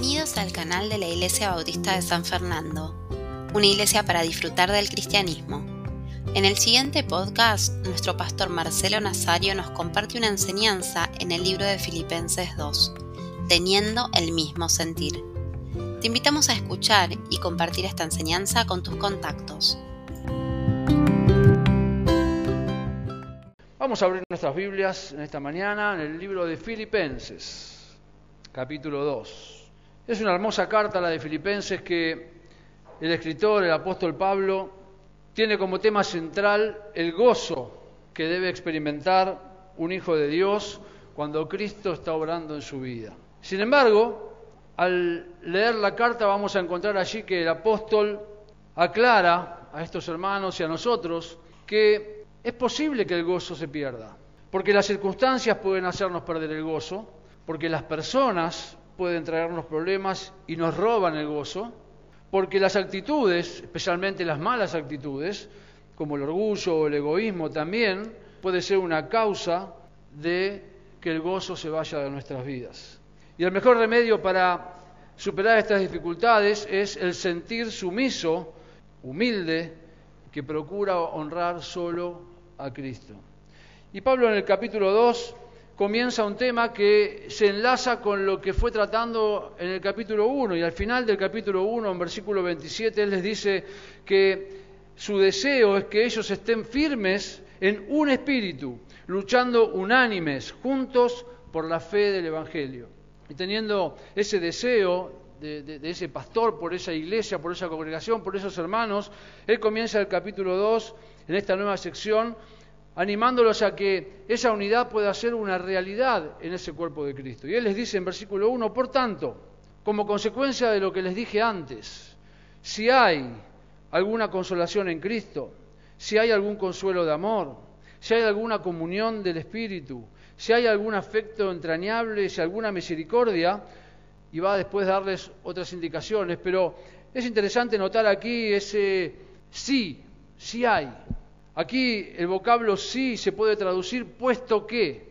Bienvenidos al canal de la Iglesia Bautista de San Fernando, una iglesia para disfrutar del cristianismo. En el siguiente podcast, nuestro pastor Marcelo Nazario nos comparte una enseñanza en el libro de Filipenses 2, teniendo el mismo sentir. Te invitamos a escuchar y compartir esta enseñanza con tus contactos. Vamos a abrir nuestras Biblias en esta mañana en el libro de Filipenses, capítulo 2. Es una hermosa carta la de Filipenses que el escritor, el apóstol Pablo, tiene como tema central el gozo que debe experimentar un hijo de Dios cuando Cristo está obrando en su vida. Sin embargo, al leer la carta vamos a encontrar allí que el apóstol aclara a estos hermanos y a nosotros que es posible que el gozo se pierda, porque las circunstancias pueden hacernos perder el gozo, porque las personas pueden traernos problemas y nos roban el gozo, porque las actitudes, especialmente las malas actitudes, como el orgullo o el egoísmo también, puede ser una causa de que el gozo se vaya de nuestras vidas. Y el mejor remedio para superar estas dificultades es el sentir sumiso, humilde, que procura honrar solo a Cristo. Y Pablo en el capítulo 2 comienza un tema que se enlaza con lo que fue tratando en el capítulo 1 y al final del capítulo 1, en versículo 27, él les dice que su deseo es que ellos estén firmes en un espíritu, luchando unánimes, juntos por la fe del Evangelio. Y teniendo ese deseo de, ese pastor, por esa iglesia, por esa congregación, por esos hermanos, él comienza el capítulo 2 en esta nueva sección, animándolos a que esa unidad pueda ser una realidad en ese cuerpo de Cristo. Y Él les dice en versículo 1, por tanto, como consecuencia de lo que les dije antes, si hay alguna consolación en Cristo, si hay algún consuelo de amor, si hay alguna comunión del Espíritu, si hay algún afecto entrañable, si alguna misericordia, y va después darles otras indicaciones, pero es interesante notar aquí ese sí, sí hay, Aquí el vocablo sí se puede traducir puesto que.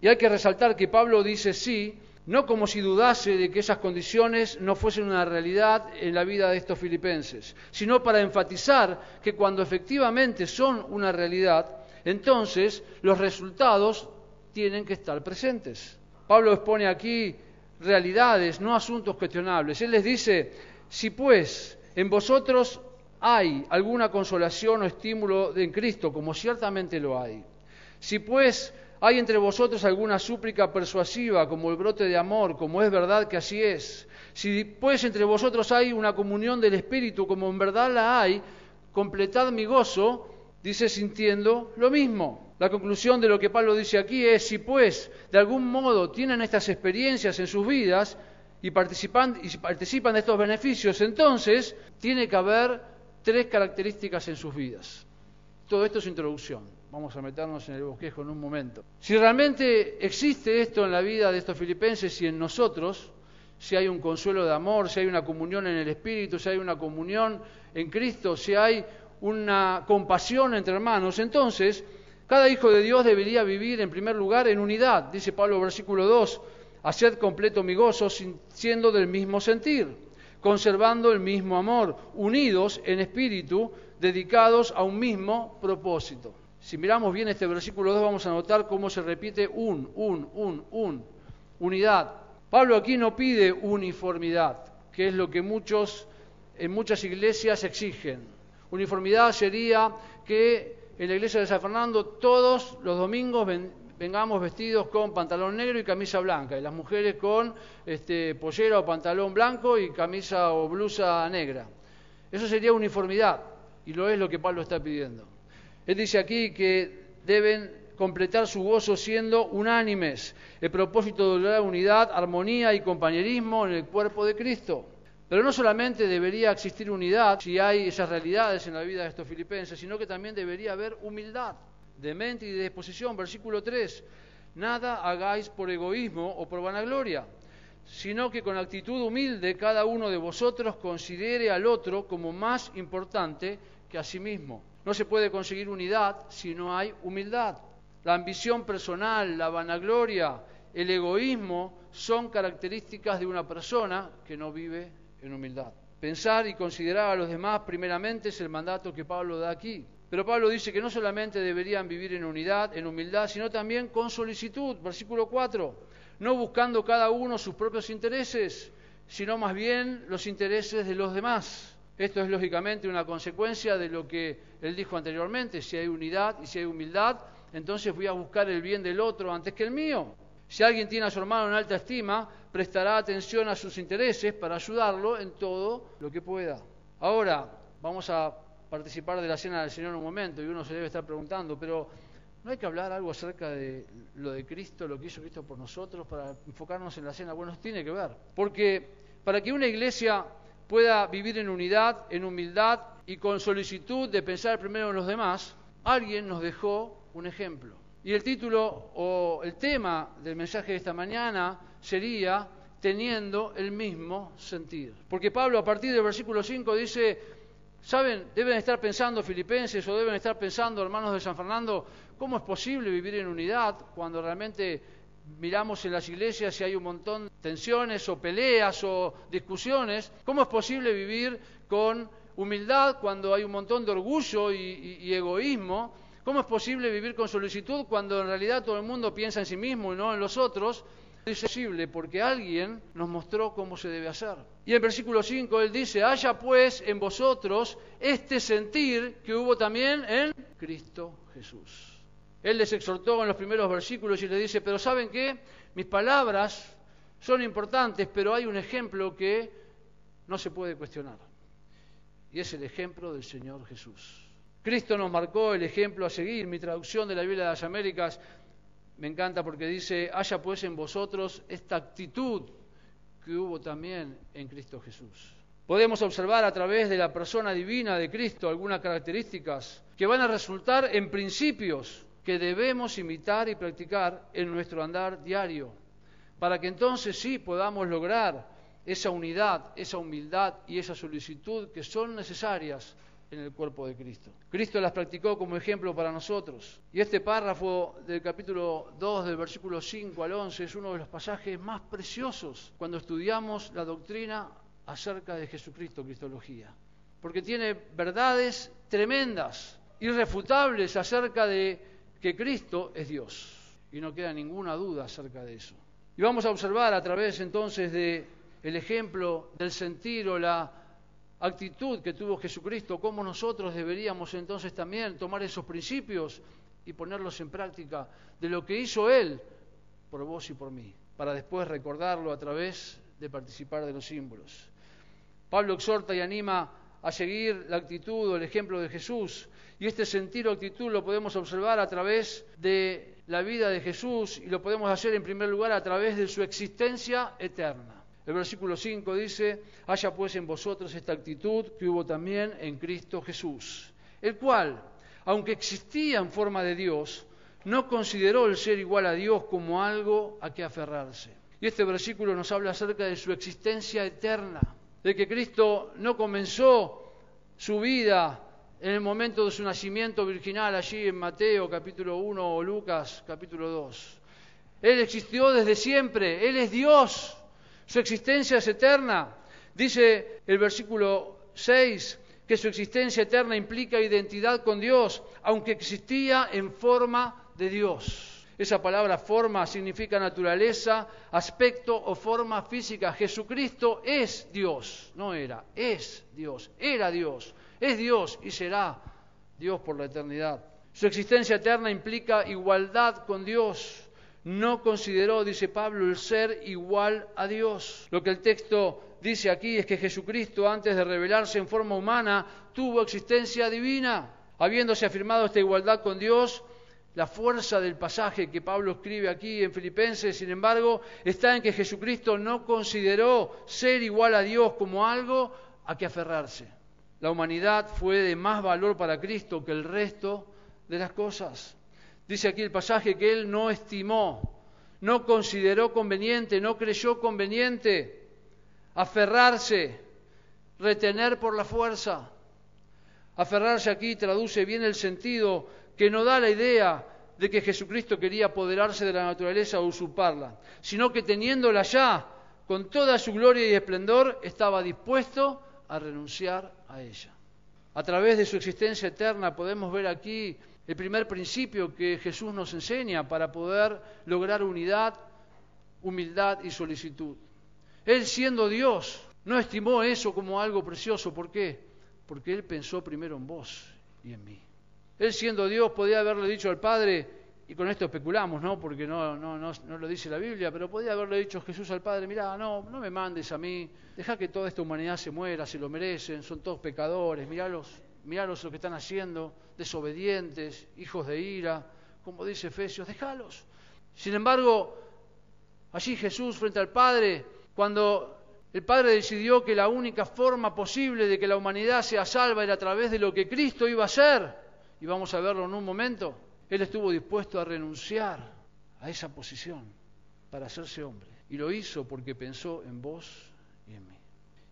Y hay que resaltar que Pablo dice sí, no como si dudase de que esas condiciones no fuesen una realidad en la vida de estos filipenses, sino para enfatizar que cuando efectivamente son una realidad, entonces los resultados tienen que estar presentes. Pablo expone aquí realidades, no asuntos cuestionables. Él les dice, si pues en vosotros hay alguna consolación o estímulo en Cristo, como ciertamente lo hay. Si pues hay entre vosotros alguna súplica persuasiva, como el brote de amor, como es verdad que así es, si pues entre vosotros hay una comunión del Espíritu, como en verdad la hay, completad mi gozo, dice sintiendo lo mismo. La conclusión de lo que Pablo dice aquí es, si pues de algún modo tienen estas experiencias en sus vidas y participan, y participan de estos beneficios, entonces tiene que haber tres características en sus vidas. Todo esto es introducción. Vamos a meternos en el bosquejo en un momento. Si realmente existe esto en la vida de estos filipenses y en nosotros, si hay un consuelo de amor, si hay una comunión en el Espíritu, si hay una comunión en Cristo, si hay una compasión entre hermanos, entonces cada hijo de Dios debería vivir en primer lugar en unidad. Dice Pablo versículo 2, haced completo mi gozo siendo del mismo sentir conservando el mismo amor, unidos en espíritu, dedicados a un mismo propósito. Si miramos bien este versículo 2 vamos a notar cómo se repite un, un, un, un, unidad. Pablo aquí no pide uniformidad, que es lo que muchos en muchas iglesias exigen. Uniformidad sería que en la iglesia de San Fernando todos los domingos vengamos vestidos con pantalón negro y camisa blanca, y las mujeres con este, pollera o pantalón blanco y camisa o blusa negra. Eso sería uniformidad, y lo es lo que Pablo está pidiendo. Él dice aquí que deben completar su gozo siendo unánimes, el propósito de la unidad, armonía y compañerismo en el cuerpo de Cristo. Pero no solamente debería existir unidad si hay esas realidades en la vida de estos filipenses, sino que también debería haber humildad de mente y de disposición. Versículo 3. Nada hagáis por egoísmo o por vanagloria, sino que con actitud humilde cada uno de vosotros considere al otro como más importante que a sí mismo. No se puede conseguir unidad si no hay humildad. La ambición personal, la vanagloria el egoísmo son características de una persona que no vive en humildad. Pensar y considerar a los demás primeramente es el mandato que Pablo da aquí. Pero Pablo dice que no solamente deberían vivir en unidad, en humildad, sino también con solicitud. Versículo 4. No buscando cada uno sus propios intereses, sino más bien los intereses de los demás. Esto es lógicamente una consecuencia de lo que él dijo anteriormente. Si hay unidad y si hay humildad, entonces voy a buscar el bien del otro antes que el mío. Si alguien tiene a su hermano en alta estima, prestará atención a sus intereses para ayudarlo en todo lo que pueda. Ahora, vamos a participar de la cena del Señor en un momento y uno se debe estar preguntando, pero ¿no hay que hablar algo acerca de lo de Cristo, lo que hizo Cristo por nosotros, para enfocarnos en la cena? Bueno, tiene que ver. Porque para que una iglesia pueda vivir en unidad, en humildad y con solicitud de pensar primero en los demás, alguien nos dejó un ejemplo. Y el título o el tema del mensaje de esta mañana sería teniendo el mismo sentir. Porque Pablo a partir del versículo 5 dice, ¿saben? Deben estar pensando filipenses o deben estar pensando hermanos de San Fernando, ¿cómo es posible vivir en unidad cuando realmente miramos en las iglesias y hay un montón de tensiones o peleas o discusiones? ¿Cómo es posible vivir con humildad cuando hay un montón de orgullo y, y egoísmo? ¿Cómo es posible vivir con solicitud cuando en realidad todo el mundo piensa en sí mismo y no en los otros? Es posible porque alguien nos mostró cómo se debe hacer. Y en versículo 5 él dice, haya pues en vosotros este sentir que hubo también en Cristo Jesús. Él les exhortó en los primeros versículos y les dice, pero ¿saben qué? Mis palabras son importantes, pero hay un ejemplo que no se puede cuestionar. Y es el ejemplo del Señor Jesús. Cristo nos marcó el ejemplo a seguir. Mi traducción de la Biblia de las Américas me encanta porque dice, haya pues en vosotros esta actitud que hubo también en Cristo Jesús. Podemos observar a través de la persona divina de Cristo algunas características que van a resultar en principios que debemos imitar y practicar en nuestro andar diario, para que entonces sí podamos lograr esa unidad, esa humildad y esa solicitud que son necesarias en el cuerpo de Cristo. Cristo las practicó como ejemplo para nosotros. Y este párrafo del capítulo 2, del versículo 5 al 11, es uno de los pasajes más preciosos cuando estudiamos la doctrina acerca de Jesucristo, Cristología. Porque tiene verdades tremendas, irrefutables acerca de que Cristo es Dios. Y no queda ninguna duda acerca de eso. Y vamos a observar a través entonces de ejemplo del sentir o la actitud que tuvo Jesucristo, cómo nosotros deberíamos entonces también tomar esos principios y ponerlos en práctica de lo que hizo Él por vos y por mí, para después recordarlo a través de participar de los símbolos. Pablo exhorta y anima a seguir la actitud o el ejemplo de Jesús, y este sentir o actitud lo podemos observar a través de la vida de Jesús y lo podemos hacer en primer lugar a través de su existencia eterna. El versículo 5 dice, haya pues en vosotros esta actitud que hubo también en Cristo Jesús, el cual, aunque existía en forma de Dios, no consideró el ser igual a Dios como algo a que aferrarse. Y este versículo nos habla acerca de su existencia eterna, de que Cristo no comenzó su vida en el momento de su nacimiento virginal allí en Mateo capítulo 1 o Lucas capítulo 2. Él existió desde siempre, Él es Dios. Su existencia es eterna. Dice el versículo 6 que su existencia eterna implica identidad con Dios, aunque existía en forma de Dios. Esa palabra forma significa naturaleza, aspecto o forma física. Jesucristo es Dios, no era, es Dios, era Dios, es Dios y será Dios por la eternidad. Su existencia eterna implica igualdad con Dios no consideró, dice Pablo, el ser igual a Dios. Lo que el texto dice aquí es que Jesucristo, antes de revelarse en forma humana, tuvo existencia divina. Habiéndose afirmado esta igualdad con Dios, la fuerza del pasaje que Pablo escribe aquí en Filipenses, sin embargo, está en que Jesucristo no consideró ser igual a Dios como algo a que aferrarse. La humanidad fue de más valor para Cristo que el resto de las cosas. Dice aquí el pasaje que él no estimó, no consideró conveniente, no creyó conveniente aferrarse, retener por la fuerza. Aferrarse aquí traduce bien el sentido que no da la idea de que Jesucristo quería apoderarse de la naturaleza o usurparla, sino que teniéndola ya con toda su gloria y esplendor, estaba dispuesto a renunciar a ella. A través de su existencia eterna podemos ver aquí el primer principio que Jesús nos enseña para poder lograr unidad, humildad y solicitud. Él siendo Dios, no estimó eso como algo precioso. ¿Por qué? Porque Él pensó primero en vos y en mí. Él siendo Dios podía haberle dicho al Padre, y con esto especulamos, ¿no? Porque no, lo dice la Biblia, pero podía haberle dicho Jesús al Padre, mira, no, no me mandes a mí, deja que toda esta humanidad se muera, se lo merecen, son todos pecadores, míralos, míralos lo que están haciendo, desobedientes, hijos de ira, como dice Efesios, déjalos. Sin embargo, allí Jesús frente al Padre, cuando el Padre decidió que la única forma posible de que la humanidad sea salva era a través de lo que Cristo iba a hacer, y vamos a verlo en un momento, él estuvo dispuesto a renunciar a esa posición para hacerse hombre. Y lo hizo porque pensó en vos y en mí.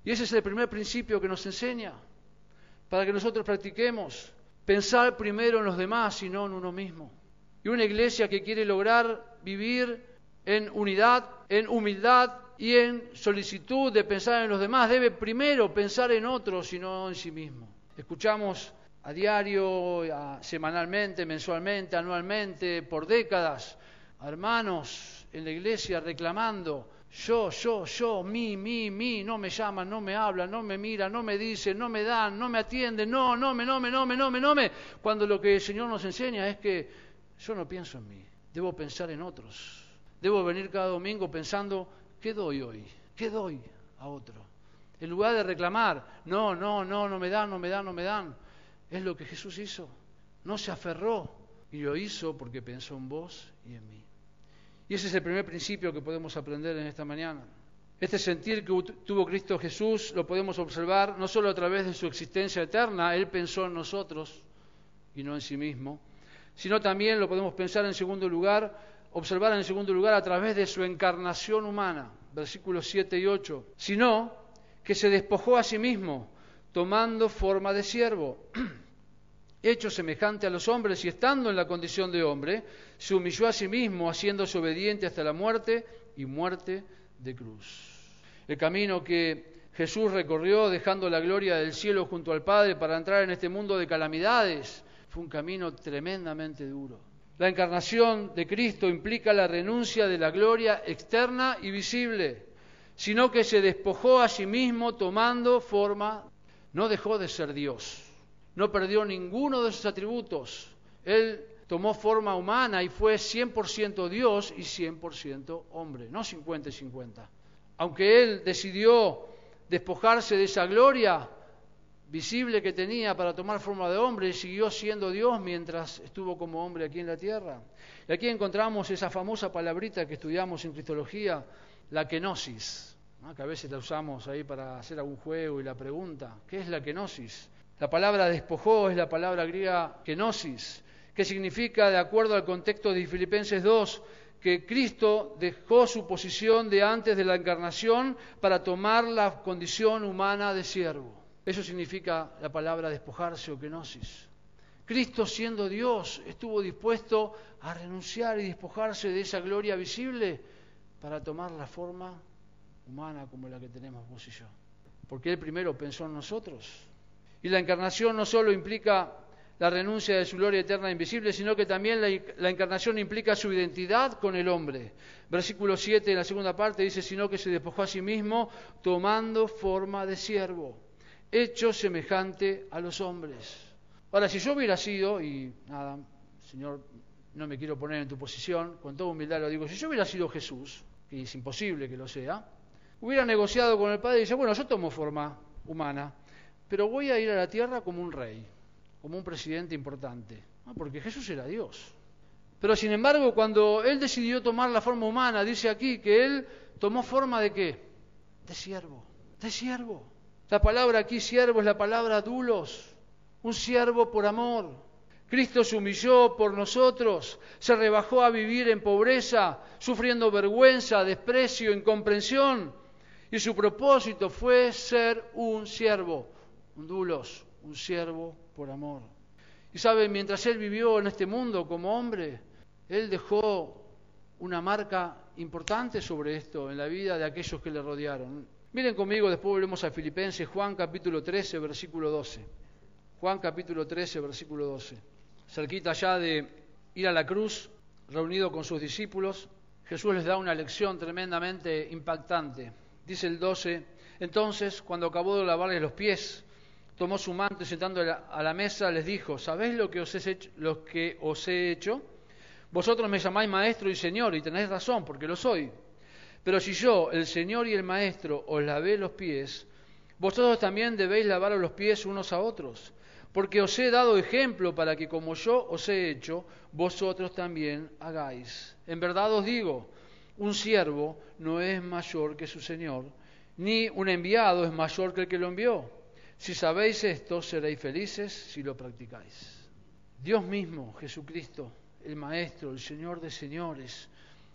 Y ese es el primer principio que nos enseña para que nosotros practiquemos. Pensar primero en los demás y no en uno mismo. Y una iglesia que quiere lograr vivir en unidad, en humildad y en solicitud de pensar en los demás, debe primero pensar en otros y no en sí mismo. Escuchamos a diario, semanalmente, mensualmente, anualmente, por décadas, hermanos en la iglesia reclamando, yo, yo, yo, mi, mi, mi, no me llaman, no me hablan, no me miran, no me dicen, no me dan, no me atienden, no, no me, no me, no me, no me, no me, cuando lo que el Señor nos enseña es que yo no pienso en mí, debo pensar en otros, debo venir cada domingo pensando, ¿qué doy hoy? ¿Qué doy a otro? En lugar de reclamar, no, no, no, no me dan, no me dan, no me dan, es lo que Jesús hizo. No se aferró y lo hizo porque pensó en vos y en mí. Y ese es el primer principio que podemos aprender en esta mañana. Este sentir que tuvo Cristo Jesús lo podemos observar no solo a través de su existencia eterna, Él pensó en nosotros y no en sí mismo, sino también lo podemos pensar en segundo lugar, observar en segundo lugar a través de su encarnación humana, versículos 7 y 8, sino que se despojó a sí mismo, tomando forma de siervo hecho semejante a los hombres y estando en la condición de hombre, se humilló a sí mismo, haciéndose obediente hasta la muerte y muerte de cruz. El camino que Jesús recorrió dejando la gloria del cielo junto al Padre para entrar en este mundo de calamidades fue un camino tremendamente duro. La encarnación de Cristo implica la renuncia de la gloria externa y visible, sino que se despojó a sí mismo tomando forma, no dejó de ser Dios no perdió ninguno de sus atributos. Él tomó forma humana y fue 100% Dios y 100% hombre, no 50 y 50. Aunque él decidió despojarse de esa gloria visible que tenía para tomar forma de hombre, siguió siendo Dios mientras estuvo como hombre aquí en la tierra. Y aquí encontramos esa famosa palabrita que estudiamos en Cristología, la kenosis, que a veces la usamos ahí para hacer algún juego y la pregunta, ¿qué es la kenosis? La palabra despojó es la palabra griega kenosis, que significa, de acuerdo al contexto de Filipenses 2, que Cristo dejó su posición de antes de la encarnación para tomar la condición humana de siervo. Eso significa la palabra despojarse o kenosis. Cristo siendo Dios estuvo dispuesto a renunciar y despojarse de esa gloria visible para tomar la forma humana como la que tenemos vos y yo. Porque Él primero pensó en nosotros y la encarnación no solo implica la renuncia de su gloria eterna e invisible, sino que también la, encarnación implica su identidad con el hombre. Versículo 7 en la segunda parte dice, sino que se despojó a sí mismo tomando forma de siervo, hecho semejante a los hombres. Ahora, si yo hubiera sido, y nada, Señor, no me quiero poner en tu posición, con toda humildad lo digo, si yo hubiera sido Jesús, y es imposible que lo sea, hubiera negociado con el Padre y dice, bueno, yo tomo forma humana, pero voy a ir a la tierra como un rey, como un presidente importante, porque Jesús era Dios. Pero sin embargo, cuando Él decidió tomar la forma humana, dice aquí que Él tomó forma de qué? De siervo, de siervo. La palabra aquí siervo es la palabra dulos, un siervo por amor. Cristo se humilló por nosotros, se rebajó a vivir en pobreza, sufriendo vergüenza, desprecio, incomprensión. Y su propósito fue ser un siervo, un un siervo por amor. Y sabe, mientras él vivió en este mundo como hombre, Él dejó una marca importante sobre esto en la vida de aquellos que le rodearon. Miren conmigo, después volvemos a Filipenses, Juan capítulo 13, versículo 12. Juan capítulo 13, versículo 12. Cerquita ya de ir a la cruz, reunido con sus discípulos, Jesús les da una lección tremendamente impactante. Dice el 12, entonces, cuando acabó de lavarles los pies, tomó su manto y sentando a la mesa les dijo, ¿sabéis lo que os he hecho? Lo que os he hecho? Vosotros me llamáis maestro y señor y tenéis razón porque lo soy. Pero si yo, el señor y el maestro, os lavé los pies, vosotros también debéis lavaros los pies unos a otros. Porque os he dado ejemplo para que como yo os he hecho, vosotros también hagáis. En verdad os digo, un siervo no es mayor que su señor, ni un enviado es mayor que el que lo envió. Si sabéis esto, seréis felices si lo practicáis. Dios mismo, Jesucristo, el Maestro, el Señor de señores,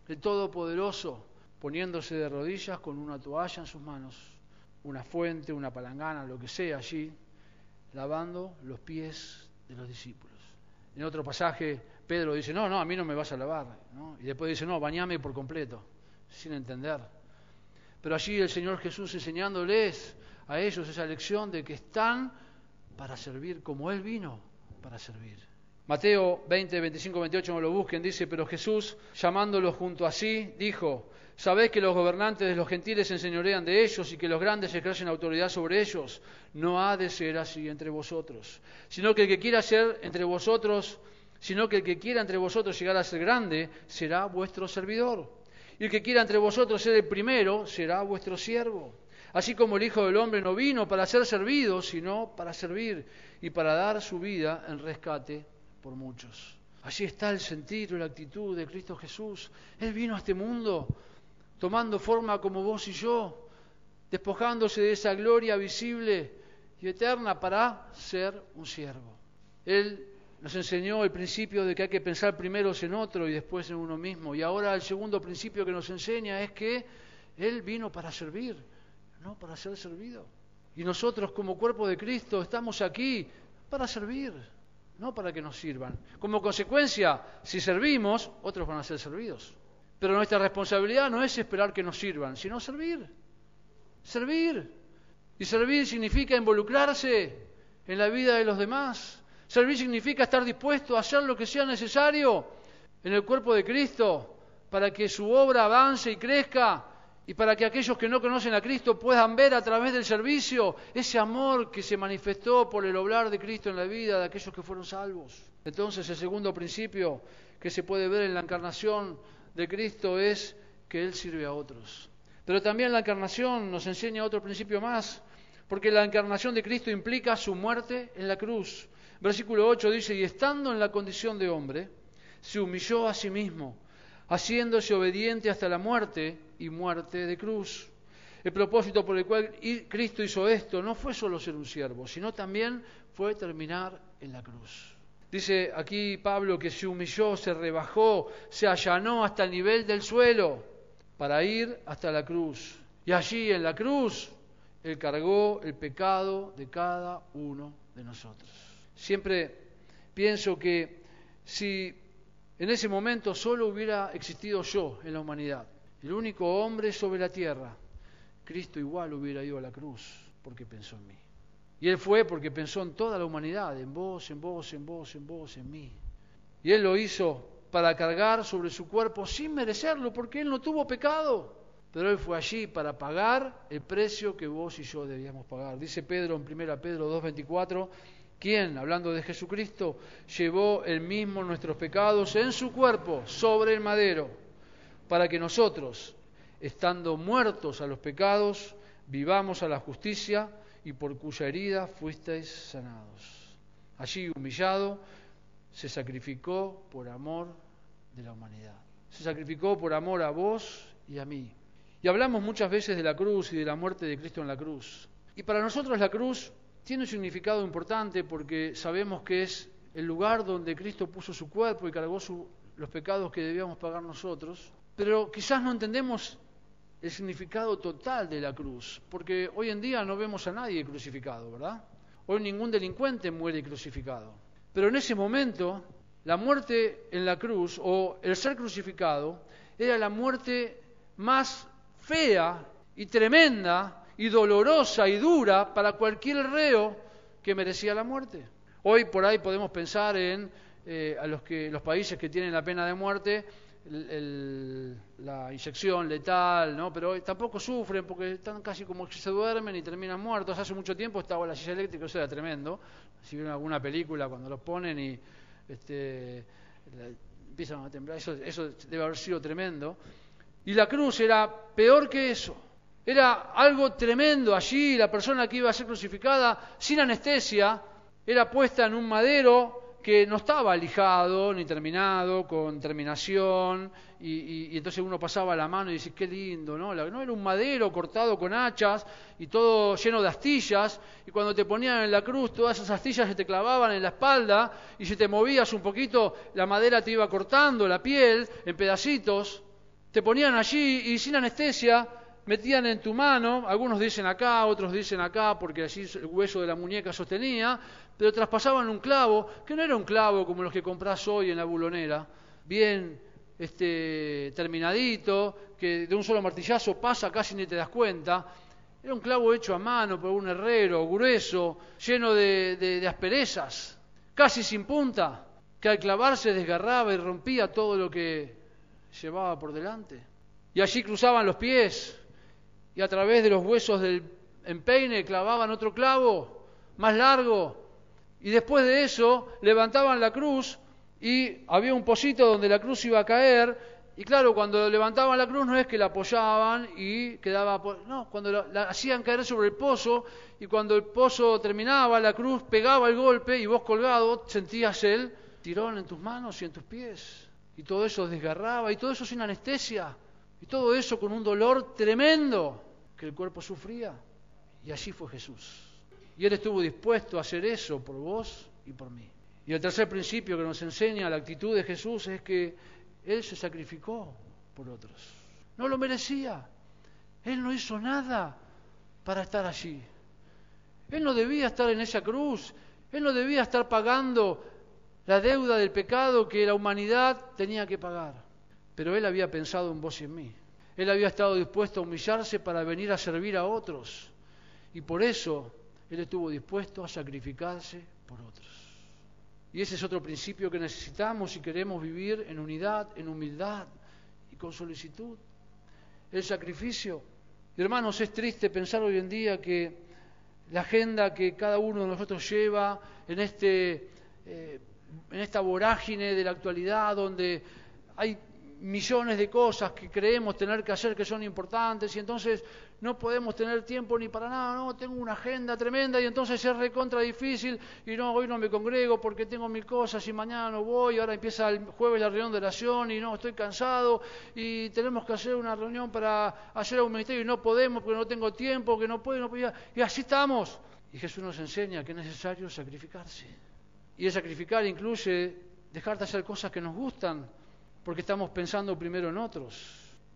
el Todopoderoso, poniéndose de rodillas con una toalla en sus manos, una fuente, una palangana, lo que sea allí, lavando los pies de los discípulos. En otro pasaje, Pedro dice, no, no, a mí no me vas a lavar. Y después dice, no, bañame por completo, sin entender. Pero allí el Señor Jesús enseñándoles a ellos esa lección de que están para servir como Él vino para servir. Mateo 20, 25, 28, no lo busquen, dice, pero Jesús, llamándolos junto a sí, dijo, ¿sabéis que los gobernantes de los gentiles se enseñorean de ellos y que los grandes ejercen autoridad sobre ellos? No ha de ser así entre vosotros, sino que el que quiera ser entre vosotros, sino que el que quiera entre vosotros llegar a ser grande, será vuestro servidor. Y el que quiera entre vosotros ser el primero, será vuestro siervo. Así como el Hijo del Hombre no vino para ser servido, sino para servir y para dar su vida en rescate por muchos. Allí está el sentido y la actitud de Cristo Jesús. Él vino a este mundo tomando forma como vos y yo, despojándose de esa gloria visible y eterna para ser un siervo. Él nos enseñó el principio de que hay que pensar primero en otro y después en uno mismo. Y ahora el segundo principio que nos enseña es que Él vino para servir, no para ser servido. Y nosotros como cuerpo de Cristo estamos aquí para servir no para que nos sirvan. Como consecuencia, si servimos, otros van a ser servidos. Pero nuestra responsabilidad no es esperar que nos sirvan, sino servir. Servir. Y servir significa involucrarse en la vida de los demás. Servir significa estar dispuesto a hacer lo que sea necesario en el cuerpo de Cristo para que su obra avance y crezca y para que aquellos que no conocen a Cristo puedan ver a través del servicio ese amor que se manifestó por el obrar de Cristo en la vida de aquellos que fueron salvos. Entonces el segundo principio que se puede ver en la encarnación de Cristo es que Él sirve a otros. Pero también la encarnación nos enseña otro principio más, porque la encarnación de Cristo implica su muerte en la cruz. Versículo 8 dice, y estando en la condición de hombre, se humilló a sí mismo haciéndose obediente hasta la muerte y muerte de cruz. El propósito por el cual Cristo hizo esto no fue solo ser un siervo, sino también fue terminar en la cruz. Dice aquí Pablo que se humilló, se rebajó, se allanó hasta el nivel del suelo para ir hasta la cruz. Y allí en la cruz Él cargó el pecado de cada uno de nosotros. Siempre pienso que si en ese momento solo hubiera existido yo en la humanidad, el único hombre sobre la tierra. Cristo igual hubiera ido a la cruz porque pensó en mí. Y Él fue porque pensó en toda la humanidad, en vos, en vos, en vos, en vos, en mí. Y Él lo hizo para cargar sobre su cuerpo sin merecerlo, porque Él no tuvo pecado. Pero Él fue allí para pagar el precio que vos y yo debíamos pagar. Dice Pedro en 1 Pedro 2.24, ¿Quién, hablando de Jesucristo, llevó el mismo nuestros pecados en su cuerpo sobre el madero, para que nosotros, estando muertos a los pecados, vivamos a la justicia y por cuya herida fuisteis sanados. Allí, humillado, se sacrificó por amor de la humanidad. Se sacrificó por amor a vos y a mí. Y hablamos muchas veces de la cruz y de la muerte de Cristo en la cruz. Y para nosotros la cruz tiene un significado importante porque sabemos que es el lugar donde Cristo puso su cuerpo y cargó los pecados que debíamos pagar nosotros, pero quizás no entendemos el significado total de la cruz, porque hoy en día no vemos a nadie crucificado, ¿verdad? Hoy ningún delincuente muere crucificado. Pero en ese momento la muerte en la cruz o el ser crucificado era la muerte más fea y tremenda y dolorosa y dura para cualquier reo que merecía la muerte. Hoy por ahí podemos pensar en eh, a los, que, los países que tienen la pena de muerte, la inyección letal, ¿no? pero tampoco sufren porque están casi como que se duermen y terminan muertos. Hace mucho tiempo estaba la silla eléctrica, eso era tremendo. Si vieron alguna película cuando los ponen y este, empiezan a temblar, eso, eso debe haber sido tremendo. Y la cruz era peor que eso. Era algo tremendo allí, la persona que iba a ser crucificada sin anestesia era puesta en un madero que no estaba lijado ni terminado, con terminación, y, entonces uno pasaba la mano y dice, qué lindo, ¿no? No era un madero cortado con hachas y todo lleno de astillas, y cuando te ponían en la cruz, todas esas astillas se te clavaban en la espalda, y si te movías un poquito, la madera te iba cortando la piel en pedacitos, te ponían allí y sin anestesia metían en tu mano, algunos dicen acá, otros dicen acá, porque así el hueso de la muñeca sostenía, pero traspasaban un clavo, que no era un clavo como los que compras hoy en la bulonera, bien este, terminadito, que de un solo martillazo pasa casi ni te das cuenta. Era un clavo hecho a mano por un herrero, grueso, lleno de, de asperezas, casi sin punta, que al clavarse desgarraba y rompía todo lo que llevaba por delante. Y allí cruzaban los pies, y a través de los huesos del empeine clavaban otro clavo más largo y después de eso levantaban la cruz y había un pocito donde la cruz iba a caer y claro, cuando levantaban la cruz no es que la apoyaban y quedaba... No, cuando la, hacían caer sobre el pozo y cuando el pozo terminaba, la cruz pegaba el golpe y vos colgado sentías el tirón en tus manos y en tus pies. Y todo eso desgarraba y todo eso sin anestesia. Y todo eso con un dolor tremendo que el cuerpo sufría. Y así fue Jesús. Y Él estuvo dispuesto a hacer eso por vos y por mí. Y el tercer principio que nos enseña la actitud de Jesús es que Él se sacrificó por otros. No lo merecía. Él no hizo nada para estar allí. Él no debía estar en esa cruz. Él no debía estar pagando la deuda del pecado que la humanidad tenía que pagar. Pero Él había pensado en vos y en mí. Él había estado dispuesto a humillarse para venir a servir a otros. Y por eso Él estuvo dispuesto a sacrificarse por otros. Y ese es otro principio que necesitamos si queremos vivir en unidad, en humildad y con solicitud. El sacrificio. hermanos, es triste pensar hoy en día que la agenda que cada uno de nosotros lleva en, este, eh, en esta vorágine de la actualidad donde hay millones de cosas que creemos tener que hacer que son importantes y entonces no podemos tener tiempo ni para nada, no, tengo una agenda tremenda y entonces es recontra difícil y no, hoy no me congrego porque tengo mil cosas y mañana no voy, ahora empieza el jueves la reunión de oración y no, estoy cansado y tenemos que hacer una reunión para hacer un ministerio y no podemos porque no tengo tiempo, que no puedo, no puedo, y así estamos. Y Jesús nos enseña que es necesario sacrificarse. Y el sacrificar incluye dejar de hacer cosas que nos gustan, porque estamos pensando primero en otros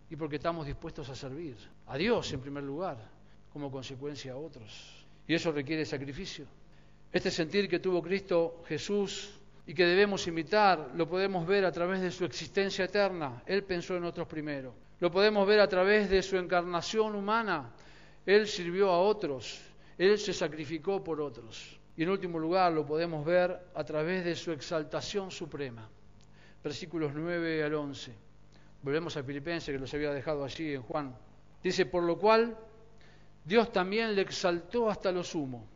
y porque estamos dispuestos a servir a Dios en primer lugar, como consecuencia a otros. Y eso requiere sacrificio. Este sentir que tuvo Cristo Jesús y que debemos imitar, lo podemos ver a través de su existencia eterna. Él pensó en otros primero. Lo podemos ver a través de su encarnación humana. Él sirvió a otros. Él se sacrificó por otros. Y en último lugar lo podemos ver a través de su exaltación suprema versículos 9 al 11. Volvemos a Filipenses, que los había dejado allí en Juan. Dice, por lo cual Dios también le exaltó hasta lo sumo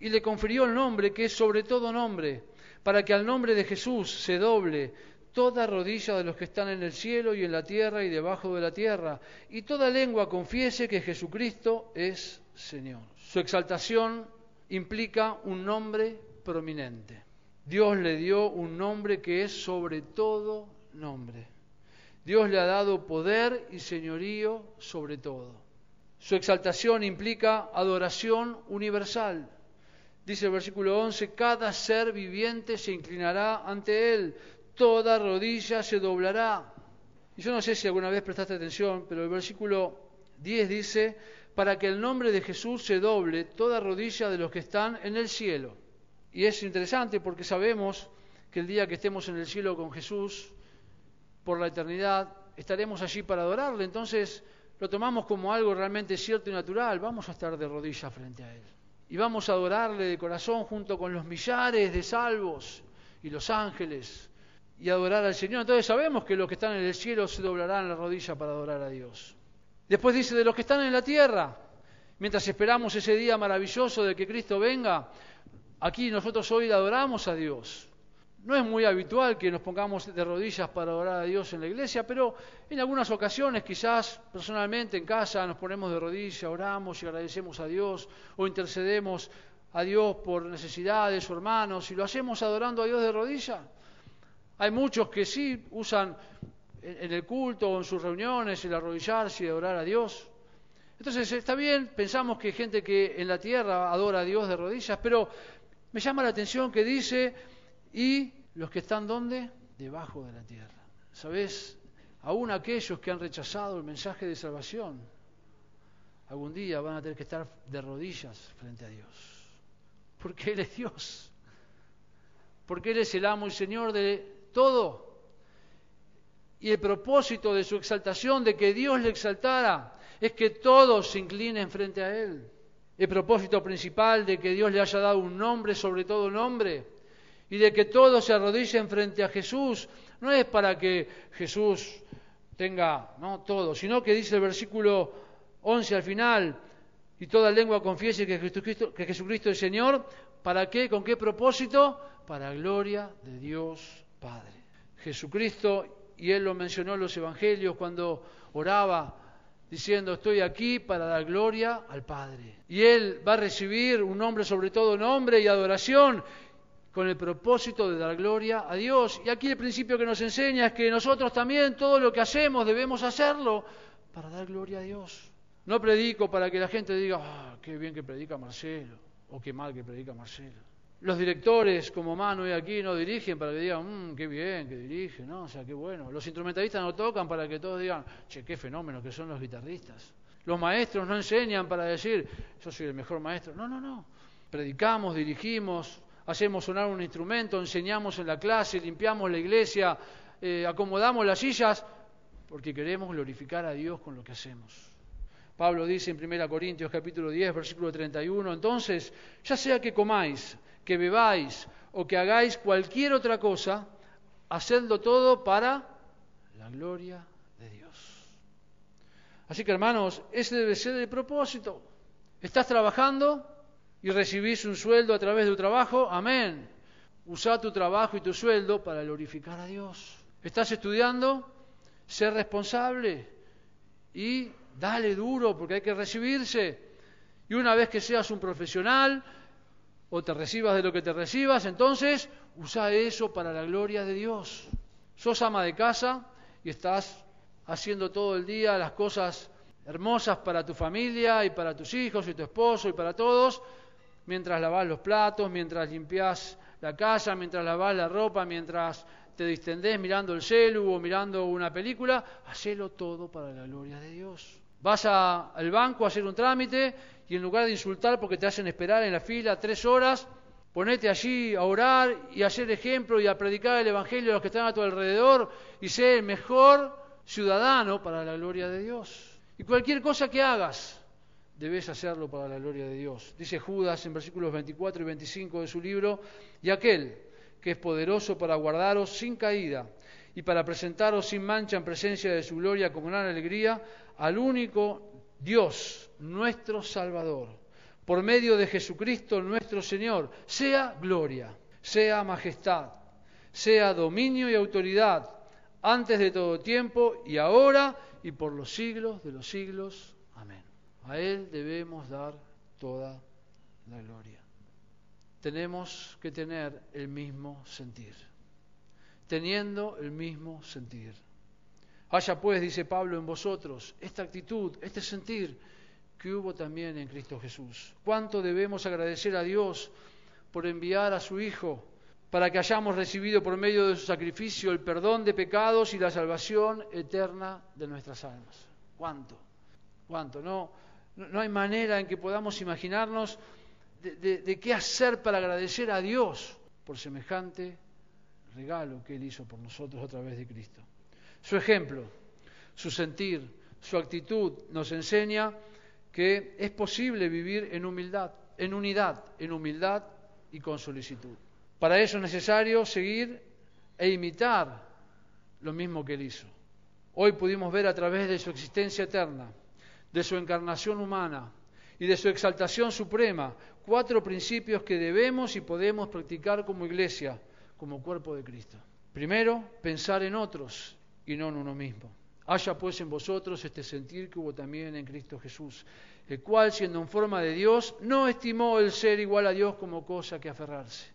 y le confirió el nombre que es sobre todo nombre, para que al nombre de Jesús se doble toda rodilla de los que están en el cielo y en la tierra y debajo de la tierra, y toda lengua confiese que Jesucristo es Señor. Su exaltación implica un nombre prominente. Dios le dio un nombre que es sobre todo nombre. Dios le ha dado poder y señorío sobre todo. Su exaltación implica adoración universal. Dice el versículo 11, cada ser viviente se inclinará ante Él, toda rodilla se doblará. Y yo no sé si alguna vez prestaste atención, pero el versículo 10 dice, para que el nombre de Jesús se doble toda rodilla de los que están en el cielo y es interesante porque sabemos que el día que estemos en el cielo con Jesús, por la eternidad, estaremos allí para adorarle. Entonces lo tomamos como algo realmente cierto y natural. Vamos a estar de rodillas frente a Él. Y vamos a adorarle de corazón junto con los millares de salvos y los ángeles y adorar al Señor. Entonces sabemos que los que están en el cielo se doblarán la rodilla para adorar a Dios. Después dice de los que están en la tierra, mientras esperamos ese día maravilloso de que Cristo venga, aquí nosotros hoy adoramos a Dios. No es muy habitual que nos pongamos de rodillas para adorar a Dios en la iglesia, pero en algunas ocasiones, quizás personalmente en casa, nos ponemos de rodillas, oramos y agradecemos a Dios o intercedemos a Dios por necesidades o hermanos y lo hacemos adorando a Dios de rodillas. Hay muchos que sí usan en el culto o en sus reuniones el arrodillarse y adorar a Dios. Entonces está bien, pensamos que hay gente que en la tierra adora a Dios de rodillas, pero me llama la atención que dice y los que están donde? Debajo de la tierra. ¿Sabes? Aún aquellos que han rechazado el mensaje de salvación, algún día van a tener que estar de rodillas frente a Dios. Porque Él es Dios. Porque Él es el amo y Señor de todo. Y el propósito de su exaltación, de que Dios le exaltara, es que todos se inclinen frente a Él. El propósito principal de que Dios le haya dado un nombre sobre todo nombre y de que todos se arrodillen frente a Jesús, no es para que Jesús tenga no todo, sino que dice el versículo 11 al final, y toda lengua confiese que Jesucristo, que Jesucristo es Señor, ¿para qué? ¿Con qué propósito? Para gloria de Dios Padre. Jesucristo, y él lo mencionó en los evangelios cuando oraba, diciendo, estoy aquí para dar gloria al Padre. Y él va a recibir un nombre sobre todo nombre y adoración, con el propósito de dar gloria a Dios. Y aquí el principio que nos enseña es que nosotros también todo lo que hacemos debemos hacerlo para dar gloria a Dios. No predico para que la gente diga, ah, qué bien que predica Marcelo, o qué mal que predica Marcelo. Los directores como Manu y aquí no dirigen para que digan, mmm, qué bien que dirige, ¿no? O sea, qué bueno. Los instrumentalistas no tocan para que todos digan, che, qué fenómeno que son los guitarristas. Los maestros no enseñan para decir, yo soy el mejor maestro. No, no, no. Predicamos, dirigimos, hacemos sonar un instrumento, enseñamos en la clase, limpiamos la iglesia, eh, acomodamos las sillas, porque queremos glorificar a Dios con lo que hacemos. Pablo dice en 1 Corintios capítulo 10, versículo 31, entonces, ya sea que comáis, que bebáis o que hagáis cualquier otra cosa, hacedlo todo para la gloria de Dios. Así que hermanos, ese debe ser el propósito. ¿Estás trabajando? y recibís un sueldo a través de tu trabajo, amén. Usa tu trabajo y tu sueldo para glorificar a Dios. ¿Estás estudiando? Sé responsable y dale duro porque hay que recibirse. Y una vez que seas un profesional o te recibas de lo que te recibas, entonces usa eso para la gloria de Dios. Sos ama de casa y estás haciendo todo el día las cosas hermosas para tu familia y para tus hijos y tu esposo y para todos, mientras lavas los platos, mientras limpias la casa, mientras lavas la ropa, mientras te distendés mirando el celu o mirando una película, hacelo todo para la gloria de Dios. Vas al banco a hacer un trámite y en lugar de insultar porque te hacen esperar en la fila tres horas, ponete allí a orar y a hacer ejemplo y a predicar el Evangelio a los que están a tu alrededor y sé el mejor ciudadano para la gloria de Dios. Y cualquier cosa que hagas, debes hacerlo para la gloria de Dios. Dice Judas en versículos 24 y 25 de su libro, y aquel que es poderoso para guardaros sin caída y para presentaros sin mancha en presencia de su gloria con gran alegría al único Dios, nuestro Salvador, por medio de Jesucristo nuestro Señor, sea gloria, sea majestad, sea dominio y autoridad, antes de todo tiempo y ahora y por los siglos de los siglos. A Él debemos dar toda la gloria. Tenemos que tener el mismo sentir, teniendo el mismo sentir. Haya pues, dice Pablo, en vosotros esta actitud, este sentir que hubo también en Cristo Jesús. ¿Cuánto debemos agradecer a Dios por enviar a su Hijo para que hayamos recibido por medio de su sacrificio el perdón de pecados y la salvación eterna de nuestras almas? ¿Cuánto? ¿Cuánto? No, no, hay manera en que podamos imaginarnos de, qué hacer para agradecer a Dios por semejante regalo que Él hizo por nosotros a través de Cristo. Su ejemplo, su sentir, su actitud nos enseña que es posible vivir en humildad, en unidad, en humildad y con solicitud. Para eso es necesario seguir e imitar lo mismo que Él hizo. Hoy pudimos ver a través de su existencia eterna, de su encarnación humana y de su exaltación suprema, cuatro principios que debemos y podemos practicar como iglesia, como cuerpo de Cristo. Primero, pensar en otros y no en uno mismo. Haya pues en vosotros este sentir que hubo también en Cristo Jesús, el cual, siendo en forma de Dios, no estimó el ser igual a Dios como cosa que aferrarse,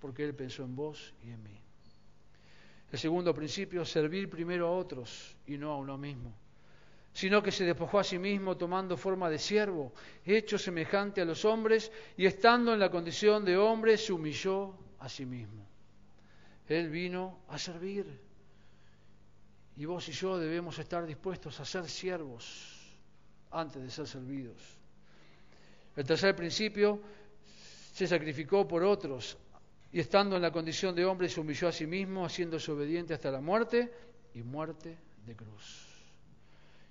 porque Él pensó en vos y en mí. El segundo principio, servir primero a otros y no a uno mismo, sino que se despojó a sí mismo tomando forma de siervo, hecho semejante a los hombres, y estando en la condición de hombre, se humilló a sí mismo. Él vino a servir y vos y yo debemos estar dispuestos a ser siervos antes de ser servidos. El tercer principio, se sacrificó por otros y estando en la condición de hombre se humilló a sí mismo, haciéndose obediente hasta la muerte y muerte de cruz.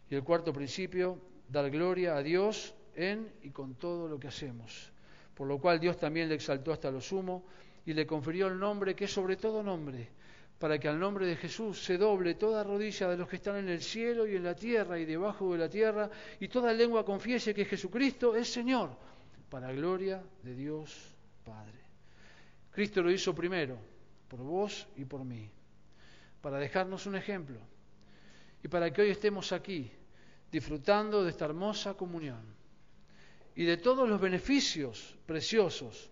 Y el cuarto principio, dar gloria a Dios en y con todo lo que hacemos, por lo cual Dios también le exaltó hasta lo sumo y le confirió el nombre que es sobre todo nombre para que al nombre de Jesús se doble toda rodilla de los que están en el cielo y en la tierra y debajo de la tierra, y toda lengua confiese que Jesucristo es Señor, para gloria de Dios Padre. Cristo lo hizo primero, por vos y por mí, para dejarnos un ejemplo, y para que hoy estemos aquí, disfrutando de esta hermosa comunión y de todos los beneficios preciosos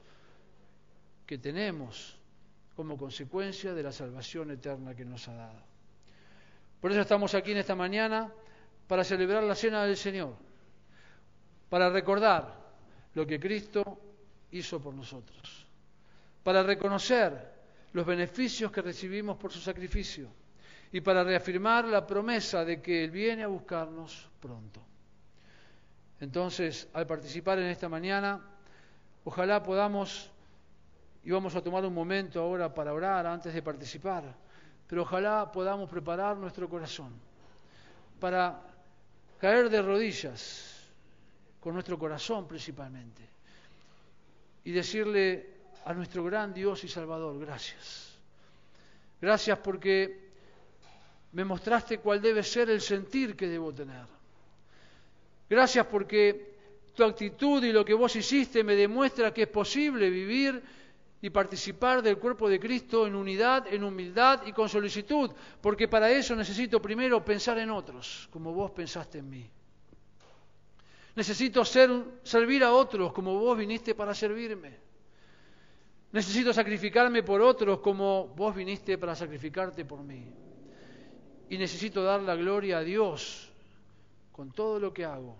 que tenemos como consecuencia de la salvación eterna que nos ha dado. Por eso estamos aquí en esta mañana para celebrar la cena del Señor, para recordar lo que Cristo hizo por nosotros, para reconocer los beneficios que recibimos por su sacrificio y para reafirmar la promesa de que Él viene a buscarnos pronto. Entonces, al participar en esta mañana, ojalá podamos y vamos a tomar un momento ahora para orar antes de participar, pero ojalá podamos preparar nuestro corazón para caer de rodillas, con nuestro corazón principalmente, y decirle a nuestro gran Dios y Salvador, gracias. Gracias porque me mostraste cuál debe ser el sentir que debo tener. Gracias porque tu actitud y lo que vos hiciste me demuestra que es posible vivir y participar del cuerpo de Cristo en unidad, en humildad y con solicitud, porque para eso necesito primero pensar en otros, como vos pensaste en mí. Necesito ser, servir a otros como vos viniste para servirme. Necesito sacrificarme por otros como vos viniste para sacrificarte por mí. Y necesito dar la gloria a Dios con todo lo que hago,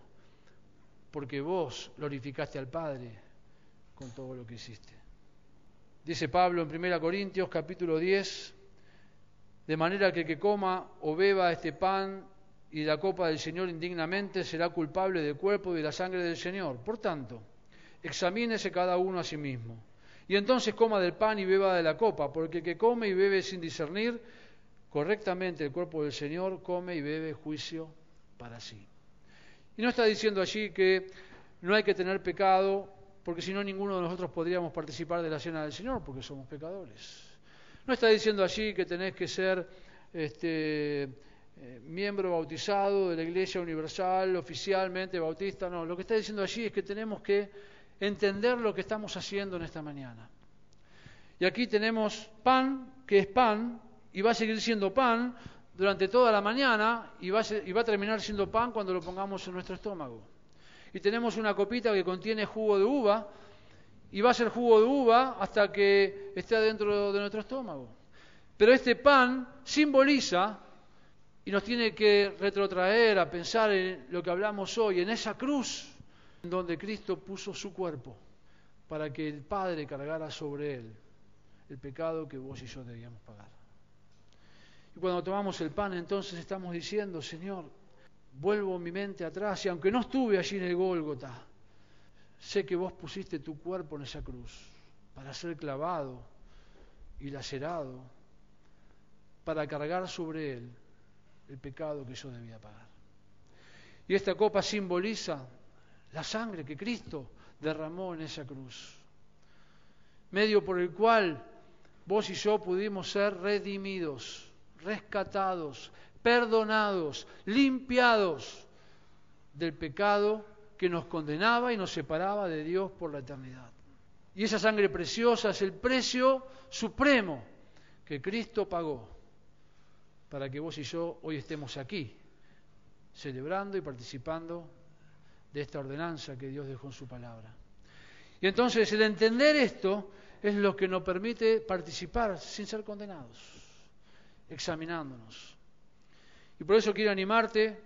porque vos glorificaste al Padre con todo lo que hiciste. Dice Pablo en 1 Corintios capítulo 10, de manera que el que coma o beba este pan y la copa del Señor indignamente será culpable del cuerpo y de la sangre del Señor. Por tanto, examínese cada uno a sí mismo. Y entonces coma del pan y beba de la copa, porque el que come y bebe sin discernir correctamente el cuerpo del Señor, come y bebe juicio para sí. Y no está diciendo allí que no hay que tener pecado porque si no ninguno de nosotros podríamos participar de la cena del Señor, porque somos pecadores. No está diciendo allí que tenés que ser este, eh, miembro bautizado de la Iglesia Universal, oficialmente bautista, no. Lo que está diciendo allí es que tenemos que entender lo que estamos haciendo en esta mañana. Y aquí tenemos pan, que es pan, y va a seguir siendo pan durante toda la mañana, y va y va a terminar siendo pan cuando lo pongamos en nuestro estómago y tenemos una copita que contiene jugo de uva y va a ser jugo de uva hasta que esté dentro de nuestro estómago. Pero este pan simboliza y nos tiene que retrotraer a pensar en lo que hablamos hoy, en esa cruz donde Cristo puso su cuerpo para que el Padre cargara sobre él el pecado que vos y yo debíamos pagar. Y cuando tomamos el pan entonces estamos diciendo, Señor, vuelvo mi mente atrás y aunque no estuve allí en el Gólgota, sé que vos pusiste tu cuerpo en esa cruz para ser clavado y lacerado para cargar sobre él el pecado que yo debía pagar. Y esta copa simboliza la sangre que Cristo derramó en esa cruz, medio por el cual vos y yo pudimos ser redimidos, rescatados, perdonados, limpiados del pecado que nos condenaba y nos separaba de Dios por la eternidad. Y esa sangre preciosa es el precio supremo que Cristo pagó para que vos y yo hoy estemos aquí, celebrando y participando de esta ordenanza que Dios dejó en su palabra. Y entonces el entender esto es lo que nos permite participar sin ser condenados, examinándonos. Y por eso quiero animarte,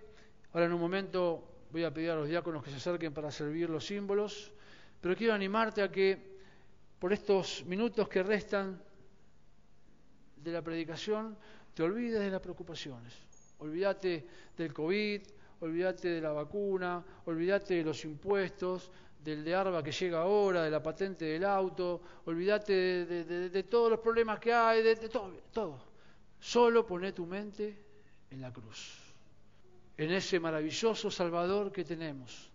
ahora en un momento voy a pedir a los diáconos que se acerquen para servir los símbolos, pero quiero animarte a que por estos minutos que restan de la predicación te olvides de las preocupaciones. Olvídate del COVID, olvídate de la vacuna, olvídate de los impuestos, del de ARBA que llega ahora, de la patente del auto, olvídate de, todos los problemas que hay, de, todo, todo. Solo poné tu mente en la cruz, en ese maravilloso Salvador que tenemos.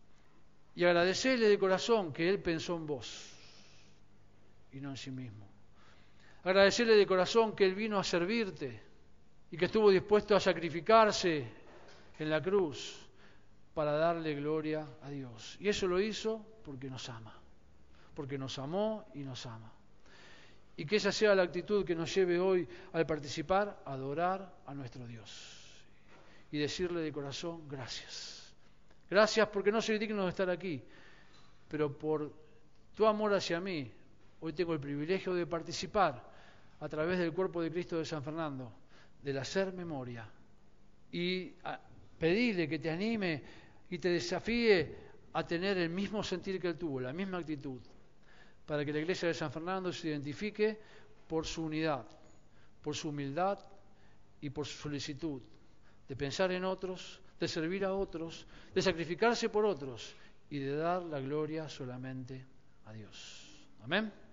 Y agradecerle de corazón que Él pensó en vos y no en sí mismo. Agradecerle de corazón que Él vino a servirte y que estuvo dispuesto a sacrificarse en la cruz para darle gloria a Dios. Y eso lo hizo porque nos ama, porque nos amó y nos ama. Y que esa sea la actitud que nos lleve hoy al participar, a adorar a nuestro Dios y decirle de corazón gracias. Gracias porque no soy digno de estar aquí, pero por tu amor hacia mí, hoy tengo el privilegio de participar a través del cuerpo de Cristo de San Fernando, del hacer memoria y pedirle que te anime y te desafíe a tener el mismo sentir que él tuvo, la misma actitud, para que la iglesia de San Fernando se identifique por su unidad, por su humildad y por su solicitud de pensar en otros, de servir a otros, de sacrificarse por otros y de dar la gloria solamente a Dios. Amén.